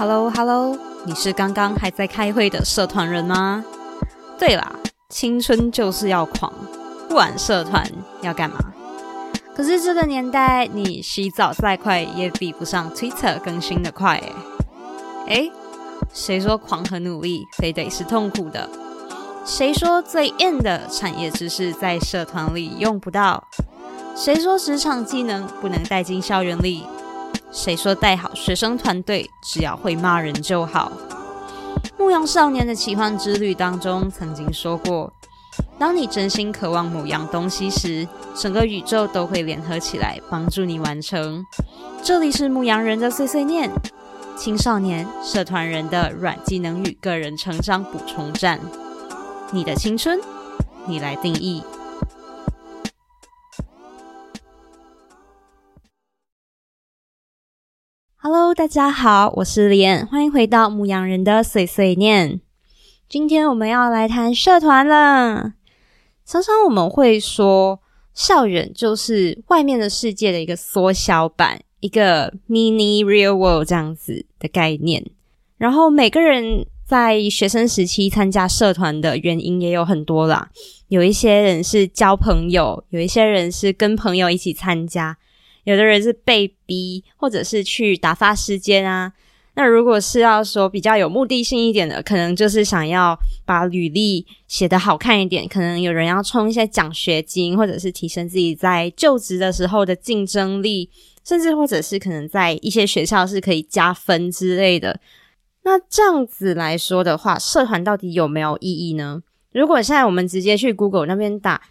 Hello Hello，你是刚刚还在开会的社团人吗？对啦，青春就是要狂，不玩社团要干嘛？可是这个年代，你洗澡再快也比不上 Twitter 更新的快诶。诶，谁说狂和努力非得是痛苦的？谁说最硬的产业知识在社团里用不到？谁说职场技能不能带进校园里？谁说带好学生团队只要会骂人就好？牧羊少年的奇幻之旅当中曾经说过，当你真心渴望某样东西时，整个宇宙都会联合起来帮助你完成。这里是牧羊人的碎碎念，青少年社团人的软技能与个人成长补充站。你的青春，你来定义。Hello，大家好，我是莲，欢迎回到牧羊人的碎碎念。今天我们要来谈社团了。常常我们会说，校园就是外面的世界的一个缩小版，一个 mini real world 这样子的概念。然后每个人在学生时期参加社团的原因也有很多啦，有一些人是交朋友，有一些人是跟朋友一起参加。有的人是被逼，或者是去打发时间啊。那如果是要说比较有目的性一点的，可能就是想要把履历写得好看一点。可能有人要充一些奖学金，或者是提升自己在就职的时候的竞争力，甚至或者是可能在一些学校是可以加分之类的。那这样子来说的话，社团到底有没有意义呢？如果现在我们直接去 Google 那边打。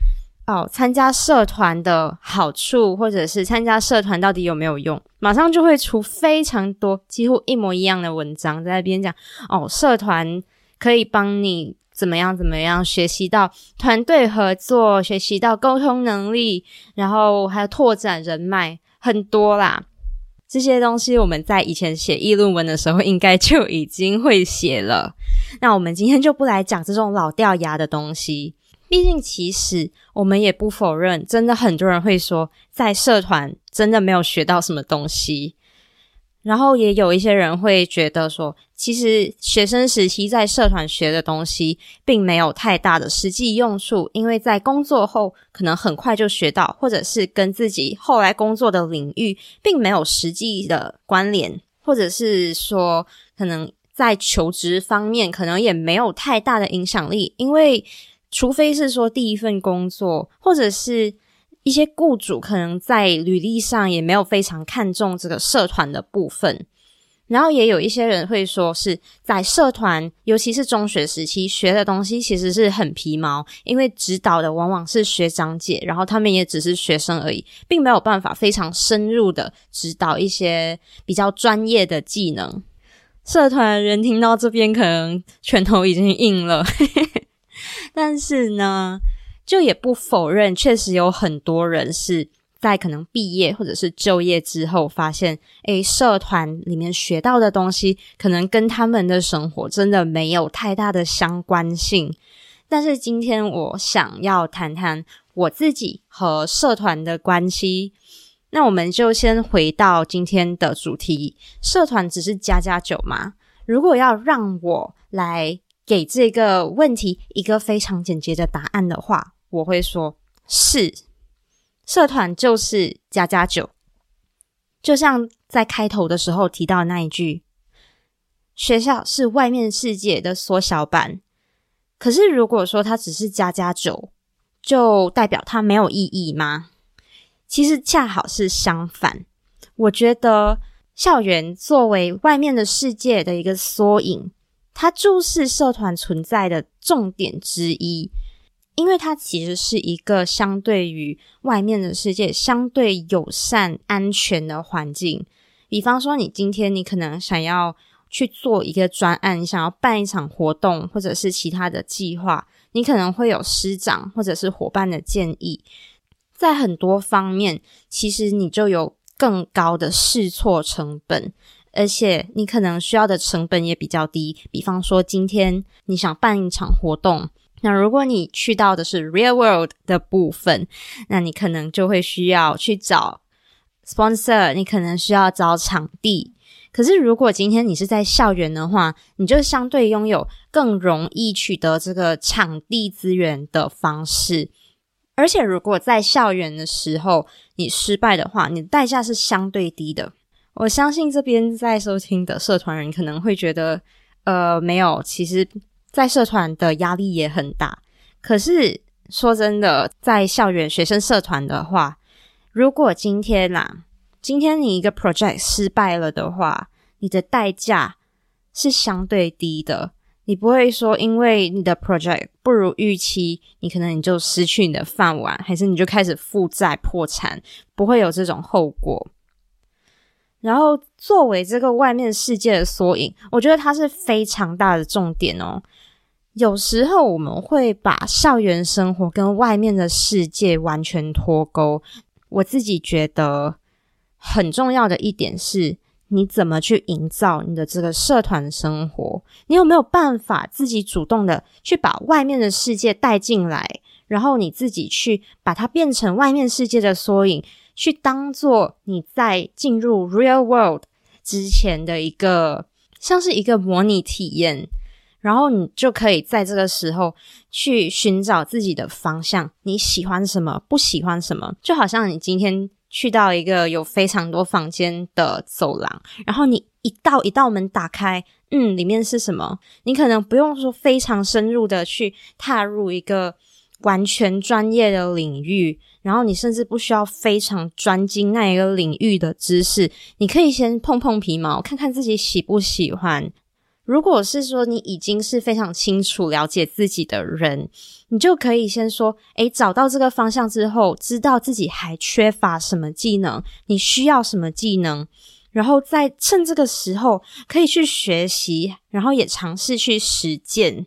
哦，参加社团的好处，或者是参加社团到底有没有用，马上就会出非常多几乎一模一样的文章在那边讲。哦，社团可以帮你怎么样怎么样，学习到团队合作，学习到沟通能力，然后还有拓展人脉，很多啦。这些东西我们在以前写议论文的时候，应该就已经会写了。那我们今天就不来讲这种老掉牙的东西。毕竟，其实我们也不否认，真的很多人会说，在社团真的没有学到什么东西。然后也有一些人会觉得说，其实学生时期在社团学的东西，并没有太大的实际用处，因为在工作后可能很快就学到，或者是跟自己后来工作的领域并没有实际的关联，或者是说，可能在求职方面可能也没有太大的影响力，因为。除非是说第一份工作，或者是一些雇主可能在履历上也没有非常看重这个社团的部分，然后也有一些人会说是在社团，尤其是中学时期学的东西其实是很皮毛，因为指导的往往是学长姐，然后他们也只是学生而已，并没有办法非常深入的指导一些比较专业的技能。社团人听到这边可能拳头已经硬了。但是呢，就也不否认，确实有很多人是在可能毕业或者是就业之后，发现，诶，社团里面学到的东西，可能跟他们的生活真的没有太大的相关性。但是今天我想要谈谈我自己和社团的关系，那我们就先回到今天的主题：社团只是加加酒吗？如果要让我来。给这个问题一个非常简洁的答案的话，我会说是社团就是加加酒，就像在开头的时候提到那一句，学校是外面世界的缩小版。可是如果说它只是加加酒，就代表它没有意义吗？其实恰好是相反。我觉得校园作为外面的世界的一个缩影。它就是社团存在的重点之一，因为它其实是一个相对于外面的世界相对友善、安全的环境。比方说，你今天你可能想要去做一个专案，想要办一场活动，或者是其他的计划，你可能会有师长或者是伙伴的建议，在很多方面，其实你就有更高的试错成本。而且你可能需要的成本也比较低，比方说今天你想办一场活动，那如果你去到的是 real world 的部分，那你可能就会需要去找 sponsor，你可能需要找场地，可是如果今天你是在校园的话，你就相对拥有更容易取得这个场地资源的方式。而且如果在校园的时候你失败的话，你的代价是相对低的。我相信这边在收听的社团人可能会觉得，呃，没有，其实，在社团的压力也很大。可是说真的，在校园学生社团的话，如果今天啦，今天你一个 project 失败了的话，你的代价是相对低的。你不会说因为你的 project 不如预期，你可能你就失去你的饭碗，还是你就开始负债破产，不会有这种后果。然后作为这个外面世界的缩影，我觉得它是非常大的重点哦。有时候我们会把校园生活跟外面的世界完全脱钩。我自己觉得很重要的一点是，你怎么去营造你的这个社团生活？你有没有办法自己主动的去把外面的世界带进来，然后你自己去把它变成外面世界的缩影？去当做你在进入 real world 之前的一个，像是一个模拟体验，然后你就可以在这个时候去寻找自己的方向，你喜欢什么，不喜欢什么，就好像你今天去到一个有非常多房间的走廊，然后你一道一道门打开，嗯，里面是什么？你可能不用说非常深入的去踏入一个完全专业的领域。然后你甚至不需要非常专精那一个领域的知识，你可以先碰碰皮毛，看看自己喜不喜欢。如果是说你已经是非常清楚了解自己的人，你就可以先说：诶，找到这个方向之后，知道自己还缺乏什么技能，你需要什么技能，然后再趁这个时候可以去学习，然后也尝试去实践。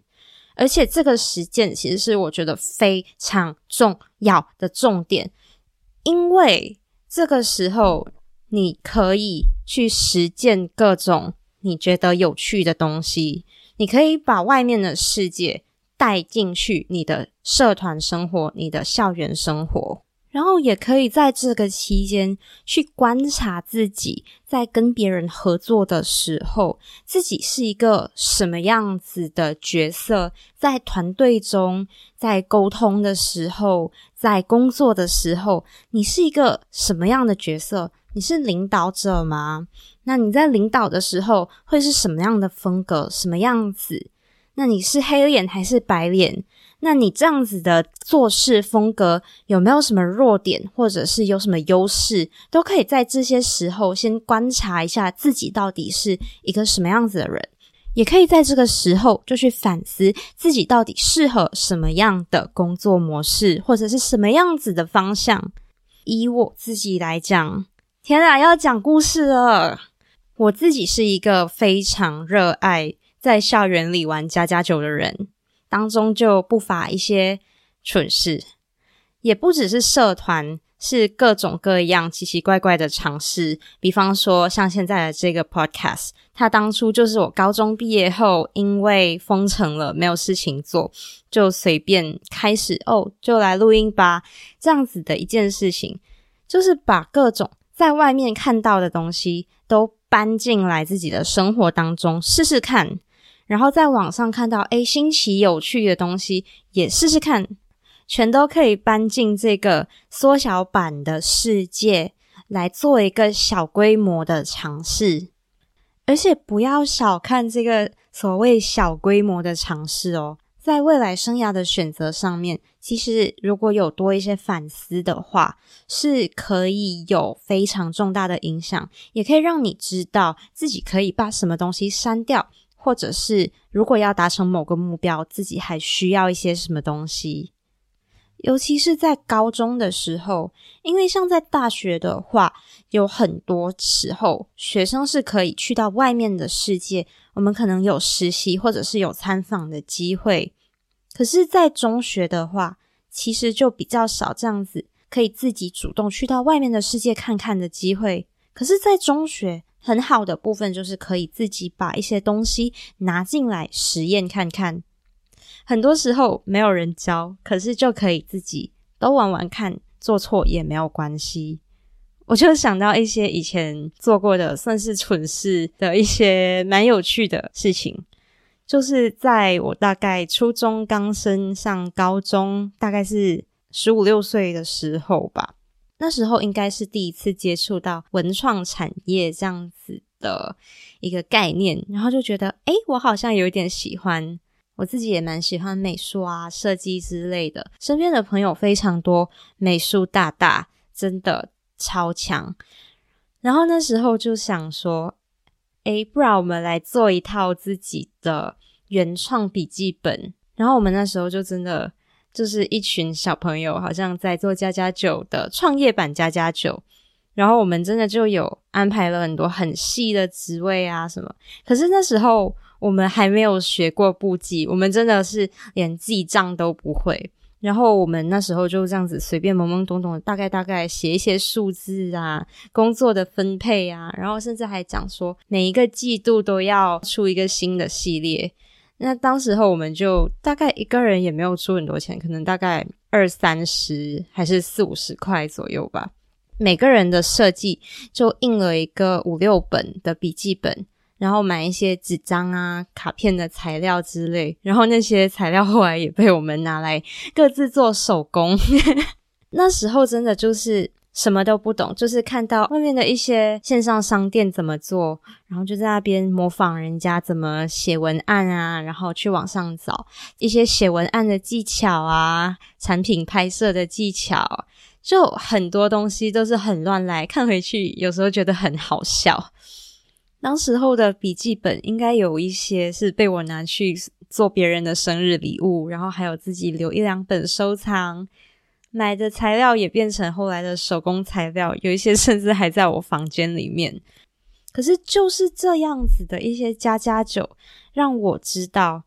而且这个实践其实是我觉得非常重要的重点，因为这个时候你可以去实践各种你觉得有趣的东西，你可以把外面的世界带进去你的社团生活、你的校园生活。然后也可以在这个期间去观察自己在跟别人合作的时候，自己是一个什么样子的角色，在团队中，在沟通的时候，在工作的时候，你是一个什么样的角色？你是领导者吗？那你在领导的时候会是什么样的风格？什么样子？那你是黑脸还是白脸？那你这样子的做事风格有没有什么弱点，或者是有什么优势，都可以在这些时候先观察一下自己到底是一个什么样子的人，也可以在这个时候就去反思自己到底适合什么样的工作模式，或者是什么样子的方向。以我自己来讲，天啊，要讲故事了！我自己是一个非常热爱在校园里玩家家酒的人。当中就不乏一些蠢事，也不只是社团，是各种各样奇奇怪怪的尝试。比方说，像现在的这个 podcast，它当初就是我高中毕业后，因为封城了，没有事情做，就随便开始哦，就来录音吧。这样子的一件事情，就是把各种在外面看到的东西都搬进来自己的生活当中试试看。然后在网上看到诶新奇有趣的东西，也试试看，全都可以搬进这个缩小版的世界来做一个小规模的尝试。而且不要小看这个所谓小规模的尝试哦，在未来生涯的选择上面，其实如果有多一些反思的话，是可以有非常重大的影响，也可以让你知道自己可以把什么东西删掉。或者是，如果要达成某个目标，自己还需要一些什么东西？尤其是在高中的时候，因为像在大学的话，有很多时候学生是可以去到外面的世界，我们可能有实习或者是有参访的机会。可是，在中学的话，其实就比较少这样子可以自己主动去到外面的世界看看的机会。可是，在中学。很好的部分就是可以自己把一些东西拿进来实验看看。很多时候没有人教，可是就可以自己都玩玩看，做错也没有关系。我就想到一些以前做过的算是蠢事的一些蛮有趣的事情，就是在我大概初中刚升上高中，大概是十五六岁的时候吧。那时候应该是第一次接触到文创产业这样子的一个概念，然后就觉得，诶，我好像有一点喜欢，我自己也蛮喜欢美术啊、设计之类的。身边的朋友非常多，美术大大，真的超强。然后那时候就想说，诶，不然我们来做一套自己的原创笔记本。然后我们那时候就真的。就是一群小朋友，好像在做家家酒的创业版家家酒，然后我们真的就有安排了很多很细的职位啊什么。可是那时候我们还没有学过簿记，我们真的是连记账都不会。然后我们那时候就这样子随便懵懵懂懂，大概大概写一些数字啊，工作的分配啊，然后甚至还讲说每一个季度都要出一个新的系列。那当时候我们就大概一个人也没有出很多钱，可能大概二三十还是四五十块左右吧。每个人的设计就印了一个五六本的笔记本，然后买一些纸张啊、卡片的材料之类，然后那些材料后来也被我们拿来各自做手工。那时候真的就是。什么都不懂，就是看到外面的一些线上商店怎么做，然后就在那边模仿人家怎么写文案啊，然后去网上找一些写文案的技巧啊，产品拍摄的技巧，就很多东西都是很乱来。看回去有时候觉得很好笑。当时候的笔记本应该有一些是被我拿去做别人的生日礼物，然后还有自己留一两本收藏。买的材料也变成后来的手工材料，有一些甚至还在我房间里面。可是就是这样子的一些家家酒，让我知道，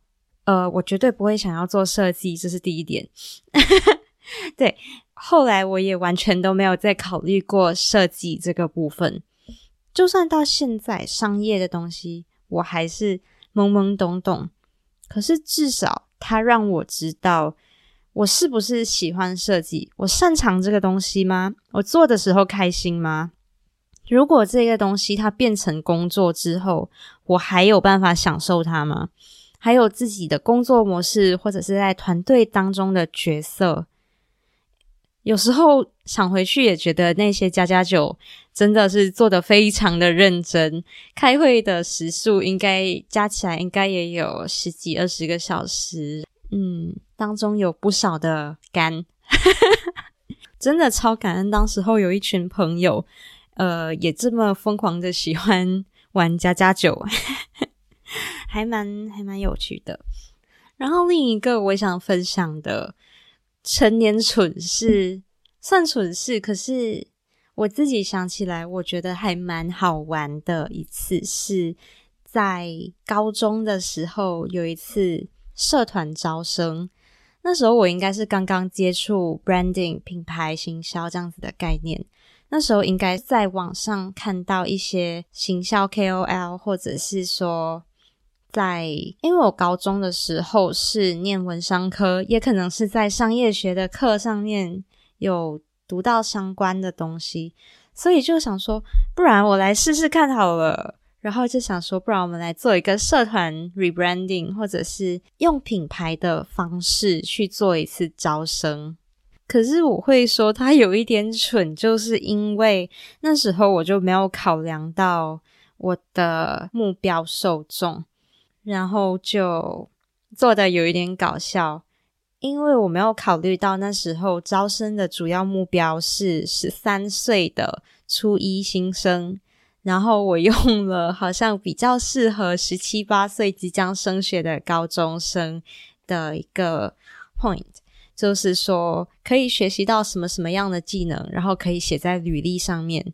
呃，我绝对不会想要做设计，这是第一点。对，后来我也完全都没有再考虑过设计这个部分。就算到现在，商业的东西我还是懵懵懂懂，可是至少它让我知道。我是不是喜欢设计？我擅长这个东西吗？我做的时候开心吗？如果这个东西它变成工作之后，我还有办法享受它吗？还有自己的工作模式，或者是在团队当中的角色，有时候想回去也觉得那些加加酒真的是做的非常的认真，开会的时数应该加起来应该也有十几二十个小时。嗯，当中有不少的干，真的超感恩。当时候有一群朋友，呃，也这么疯狂的喜欢玩家家酒，还蛮还蛮有趣的。然后另一个我想分享的成年蠢事，算蠢事，可是我自己想起来，我觉得还蛮好玩的一次，是在高中的时候有一次。社团招生，那时候我应该是刚刚接触 branding 品牌行销这样子的概念。那时候应该在网上看到一些行销 KOL，或者是说在，因为我高中的时候是念文商科，也可能是在商业学的课上面有读到相关的东西，所以就想说，不然我来试试看好了。然后就想说，不然我们来做一个社团 rebranding，或者是用品牌的方式去做一次招生。可是我会说他有一点蠢，就是因为那时候我就没有考量到我的目标受众，然后就做的有一点搞笑，因为我没有考虑到那时候招生的主要目标是十三岁的初一新生。然后我用了好像比较适合十七八岁即将升学的高中生的一个 point，就是说可以学习到什么什么样的技能，然后可以写在履历上面。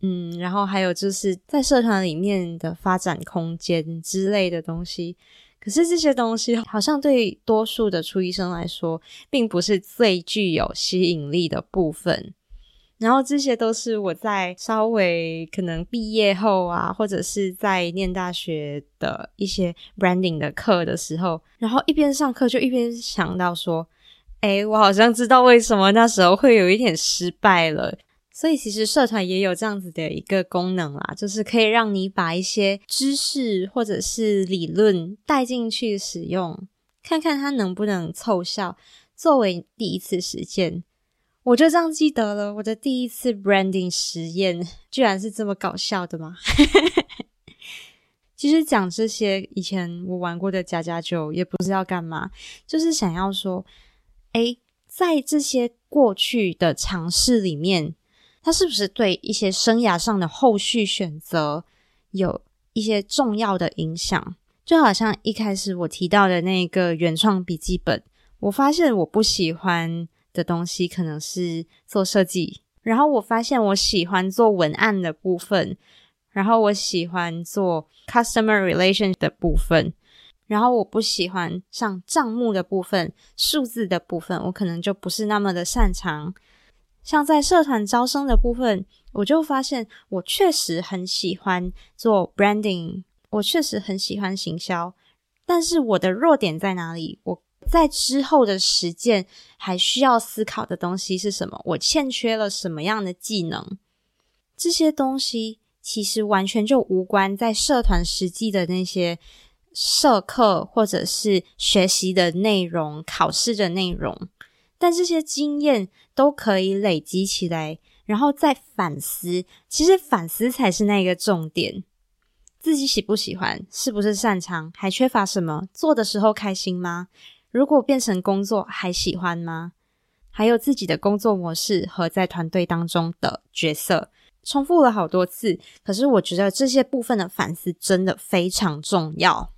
嗯，然后还有就是在社团里面的发展空间之类的东西。可是这些东西好像对多数的初医生来说，并不是最具有吸引力的部分。然后这些都是我在稍微可能毕业后啊，或者是在念大学的一些 branding 的课的时候，然后一边上课就一边想到说，哎，我好像知道为什么那时候会有一点失败了。所以其实社团也有这样子的一个功能啦，就是可以让你把一些知识或者是理论带进去使用，看看它能不能凑效，作为第一次实践。我就这样记得了，我的第一次 branding 实验居然是这么搞笑的吗？其实讲这些以前我玩过的假假酒也不是要干嘛，就是想要说，哎，在这些过去的尝试里面。它是不是对一些生涯上的后续选择有一些重要的影响？就好像一开始我提到的那个原创笔记本，我发现我不喜欢的东西可能是做设计，然后我发现我喜欢做文案的部分，然后我喜欢做 customer relation 的部分，然后我不喜欢像账目的部分、数字的部分，我可能就不是那么的擅长。像在社团招生的部分，我就发现我确实很喜欢做 branding，我确实很喜欢行销，但是我的弱点在哪里？我在之后的实践还需要思考的东西是什么？我欠缺了什么样的技能？这些东西其实完全就无关在社团实际的那些社课或者是学习的内容、考试的内容。但这些经验都可以累积起来，然后再反思。其实反思才是那个重点：自己喜不喜欢，是不是擅长，还缺乏什么？做的时候开心吗？如果变成工作，还喜欢吗？还有自己的工作模式和在团队当中的角色，重复了好多次。可是我觉得这些部分的反思真的非常重要。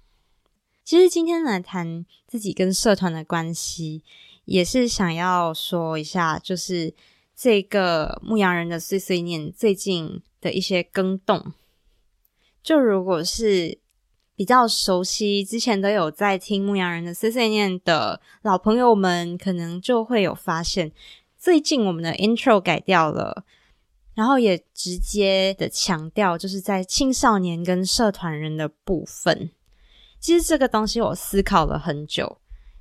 其实今天来谈自己跟社团的关系。也是想要说一下，就是这个牧羊人的碎碎念最近的一些更动。就如果是比较熟悉，之前都有在听牧羊人的碎碎念的老朋友们，可能就会有发现，最近我们的 intro 改掉了，然后也直接的强调，就是在青少年跟社团人的部分。其实这个东西我思考了很久。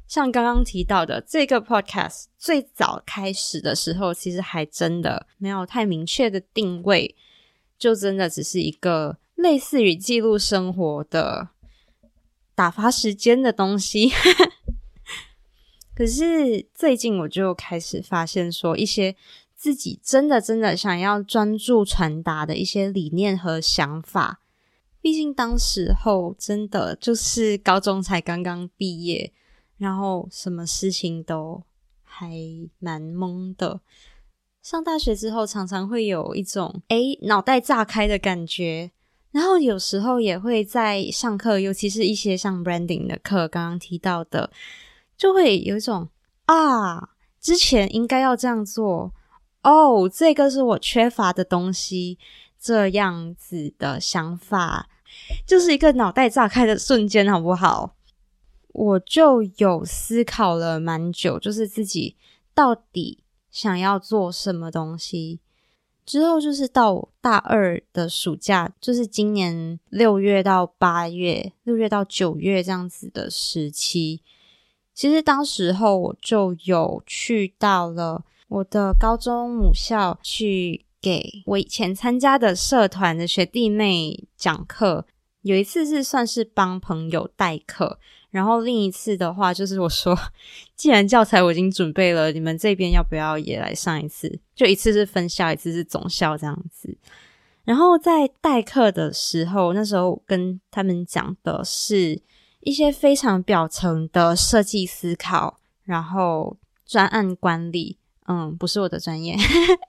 像刚刚提到的这个 podcast 最早开始的时候，其实还真的没有太明确的定位，就真的只是一个类似于记录生活的打发时间的东西。可是最近我就开始发现，说一些自己真的真的想要专注传达的一些理念和想法。毕竟当时候真的就是高中才刚刚毕业。然后什么事情都还蛮懵的。上大学之后，常常会有一种诶脑袋炸开的感觉。然后有时候也会在上课，尤其是一些像 branding 的课，刚刚提到的，就会有一种啊，之前应该要这样做哦，这个是我缺乏的东西，这样子的想法，就是一个脑袋炸开的瞬间，好不好？我就有思考了蛮久，就是自己到底想要做什么东西。之后就是到大二的暑假，就是今年六月到八月、六月到九月这样子的时期。其实当时候我就有去到了我的高中母校，去给我以前参加的社团的学弟妹讲课。有一次是算是帮朋友代课。然后另一次的话，就是我说，既然教材我已经准备了，你们这边要不要也来上一次？就一次是分校，一次是总校这样子。然后在代课的时候，那时候跟他们讲的是一些非常表层的设计思考，然后专案管理，嗯，不是我的专业，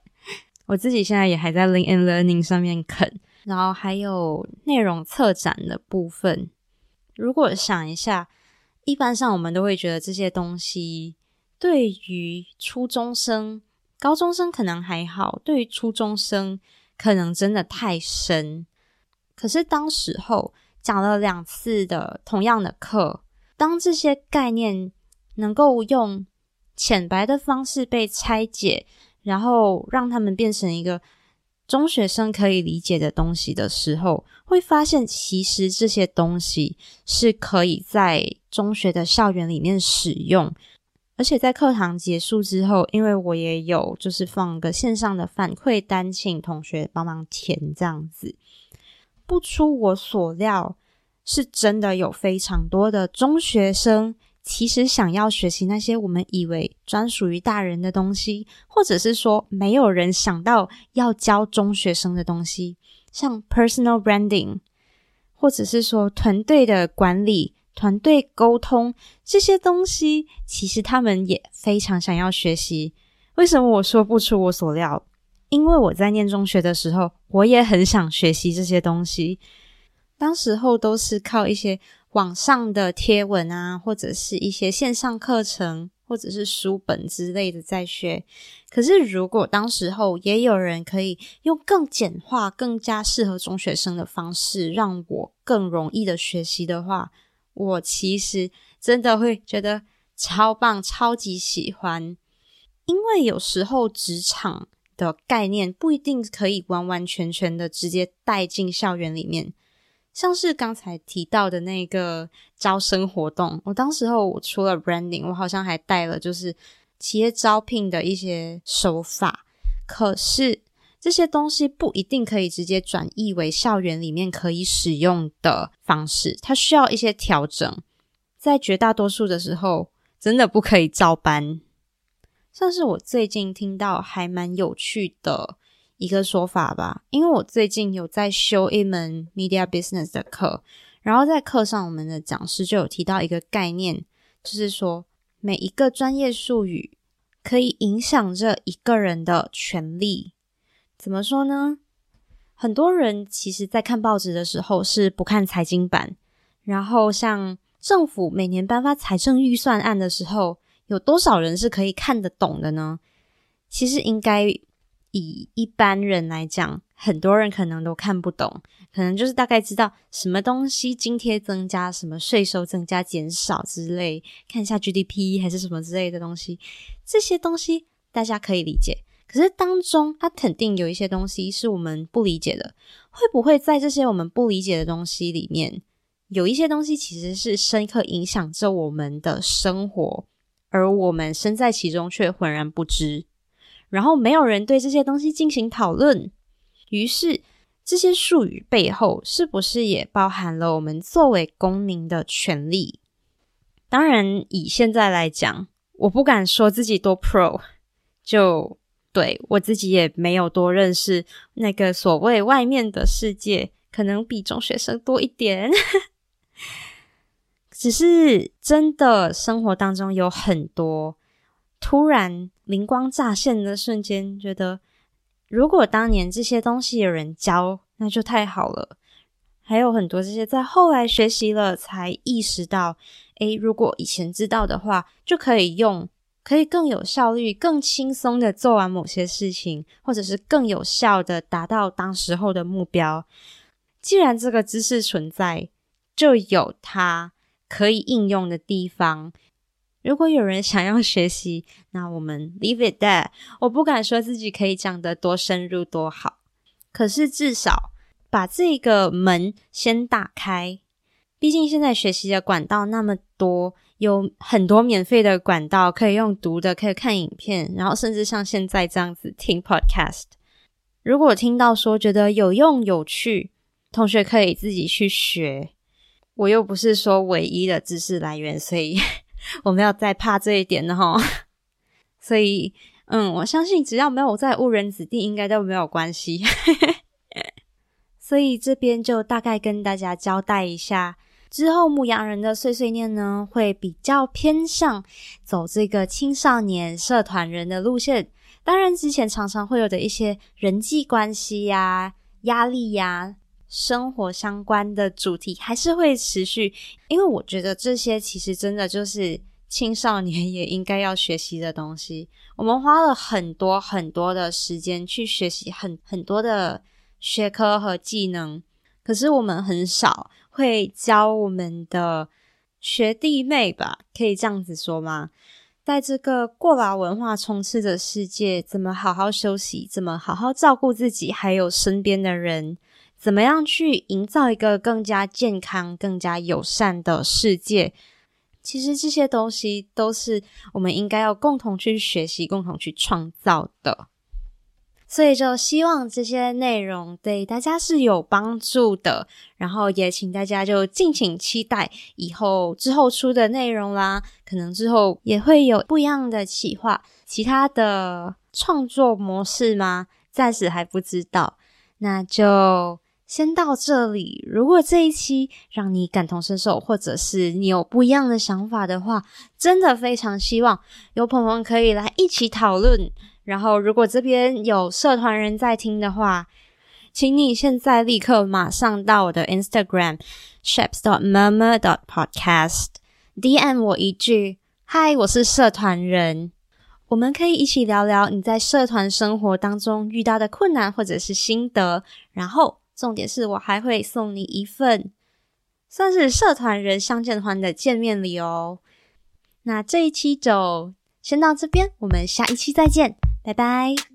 我自己现在也还在 Learn and Learning 上面啃，然后还有内容策展的部分。如果想一下，一般上我们都会觉得这些东西对于初中生、高中生可能还好，对于初中生可能真的太深。可是当时候讲了两次的同样的课，当这些概念能够用浅白的方式被拆解，然后让他们变成一个。中学生可以理解的东西的时候，会发现其实这些东西是可以在中学的校园里面使用，而且在课堂结束之后，因为我也有就是放个线上的反馈单，请同学帮忙填这样子。不出我所料，是真的有非常多的中学生，其实想要学习那些我们以为专属于大人的东西，或者是说没有人想到要教中学生的东西，像 personal branding，或者是说团队的管理、团队沟通这些东西，其实他们也非常想要学习。为什么我说不出我所料？因为我在念中学的时候，我也很想学习这些东西。当时候都是靠一些网上的贴文啊，或者是一些线上课程，或者是书本之类的在学。可是如果当时候也有人可以用更简化、更加适合中学生的方式，让我更容易的学习的话，我其实真的会觉得超棒、超级喜欢。因为有时候职场。的概念不一定可以完完全全的直接带进校园里面，像是刚才提到的那个招生活动，我当时候我除了 branding，我好像还带了就是企业招聘的一些手法，可是这些东西不一定可以直接转译为校园里面可以使用的方式，它需要一些调整，在绝大多数的时候，真的不可以照搬。像是我最近听到还蛮有趣的一个说法吧，因为我最近有在修一门 media business 的课，然后在课上我们的讲师就有提到一个概念，就是说每一个专业术语可以影响着一个人的权利。怎么说呢？很多人其实在看报纸的时候是不看财经版，然后像政府每年颁发财政预算案的时候。有多少人是可以看得懂的呢？其实应该以一般人来讲，很多人可能都看不懂，可能就是大概知道什么东西津贴增加、什么税收增加、减少之类，看一下 GDP 还是什么之类的东西，这些东西大家可以理解。可是当中，它肯定有一些东西是我们不理解的。会不会在这些我们不理解的东西里面，有一些东西其实是深刻影响着我们的生活？而我们身在其中却浑然不知，然后没有人对这些东西进行讨论。于是，这些术语背后是不是也包含了我们作为公民的权利？当然，以现在来讲，我不敢说自己多 pro，就对我自己也没有多认识那个所谓外面的世界，可能比中学生多一点。只是真的生活当中有很多突然灵光乍现的瞬间，觉得如果当年这些东西有人教，那就太好了。还有很多这些在后来学习了才意识到，诶，如果以前知道的话，就可以用，可以更有效率、更轻松的做完某些事情，或者是更有效的达到当时候的目标。既然这个知识存在，就有它。可以应用的地方，如果有人想要学习，那我们 leave it there。我不敢说自己可以讲得多深入多好，可是至少把这个门先打开。毕竟现在学习的管道那么多，有很多免费的管道可以用读的，可以看影片，然后甚至像现在这样子听 podcast。如果听到说觉得有用有趣，同学可以自己去学。我又不是说唯一的知识来源，所以我们要再怕这一点的哈。所以，嗯，我相信只要没有在误人子弟，应该都没有关系。所以这边就大概跟大家交代一下，之后牧羊人的碎碎念呢，会比较偏向走这个青少年社团人的路线。当然，之前常常会有的一些人际关系呀、压力呀。生活相关的主题还是会持续，因为我觉得这些其实真的就是青少年也应该要学习的东西。我们花了很多很多的时间去学习很很多的学科和技能，可是我们很少会教我们的学弟妹吧？可以这样子说吗？在这个过劳文化充斥的世界，怎么好好休息？怎么好好照顾自己？还有身边的人？怎么样去营造一个更加健康、更加友善的世界？其实这些东西都是我们应该要共同去学习、共同去创造的。所以就希望这些内容对大家是有帮助的，然后也请大家就敬请期待以后之后出的内容啦。可能之后也会有不一样的企划，其他的创作模式吗？暂时还不知道。那就先到这里。如果这一期让你感同身受，或者是你有不一样的想法的话，真的非常希望有朋友可以来一起讨论。然后，如果这边有社团人在听的话，请你现在立刻马上到我的 Instagram shaps dot murmur dot podcast DM 我一句嗨，我是社团人，我们可以一起聊聊你在社团生活当中遇到的困难或者是心得。然后，重点是我还会送你一份算是社团人相见欢的见面礼哦。那这一期就先到这边，我们下一期再见。拜拜。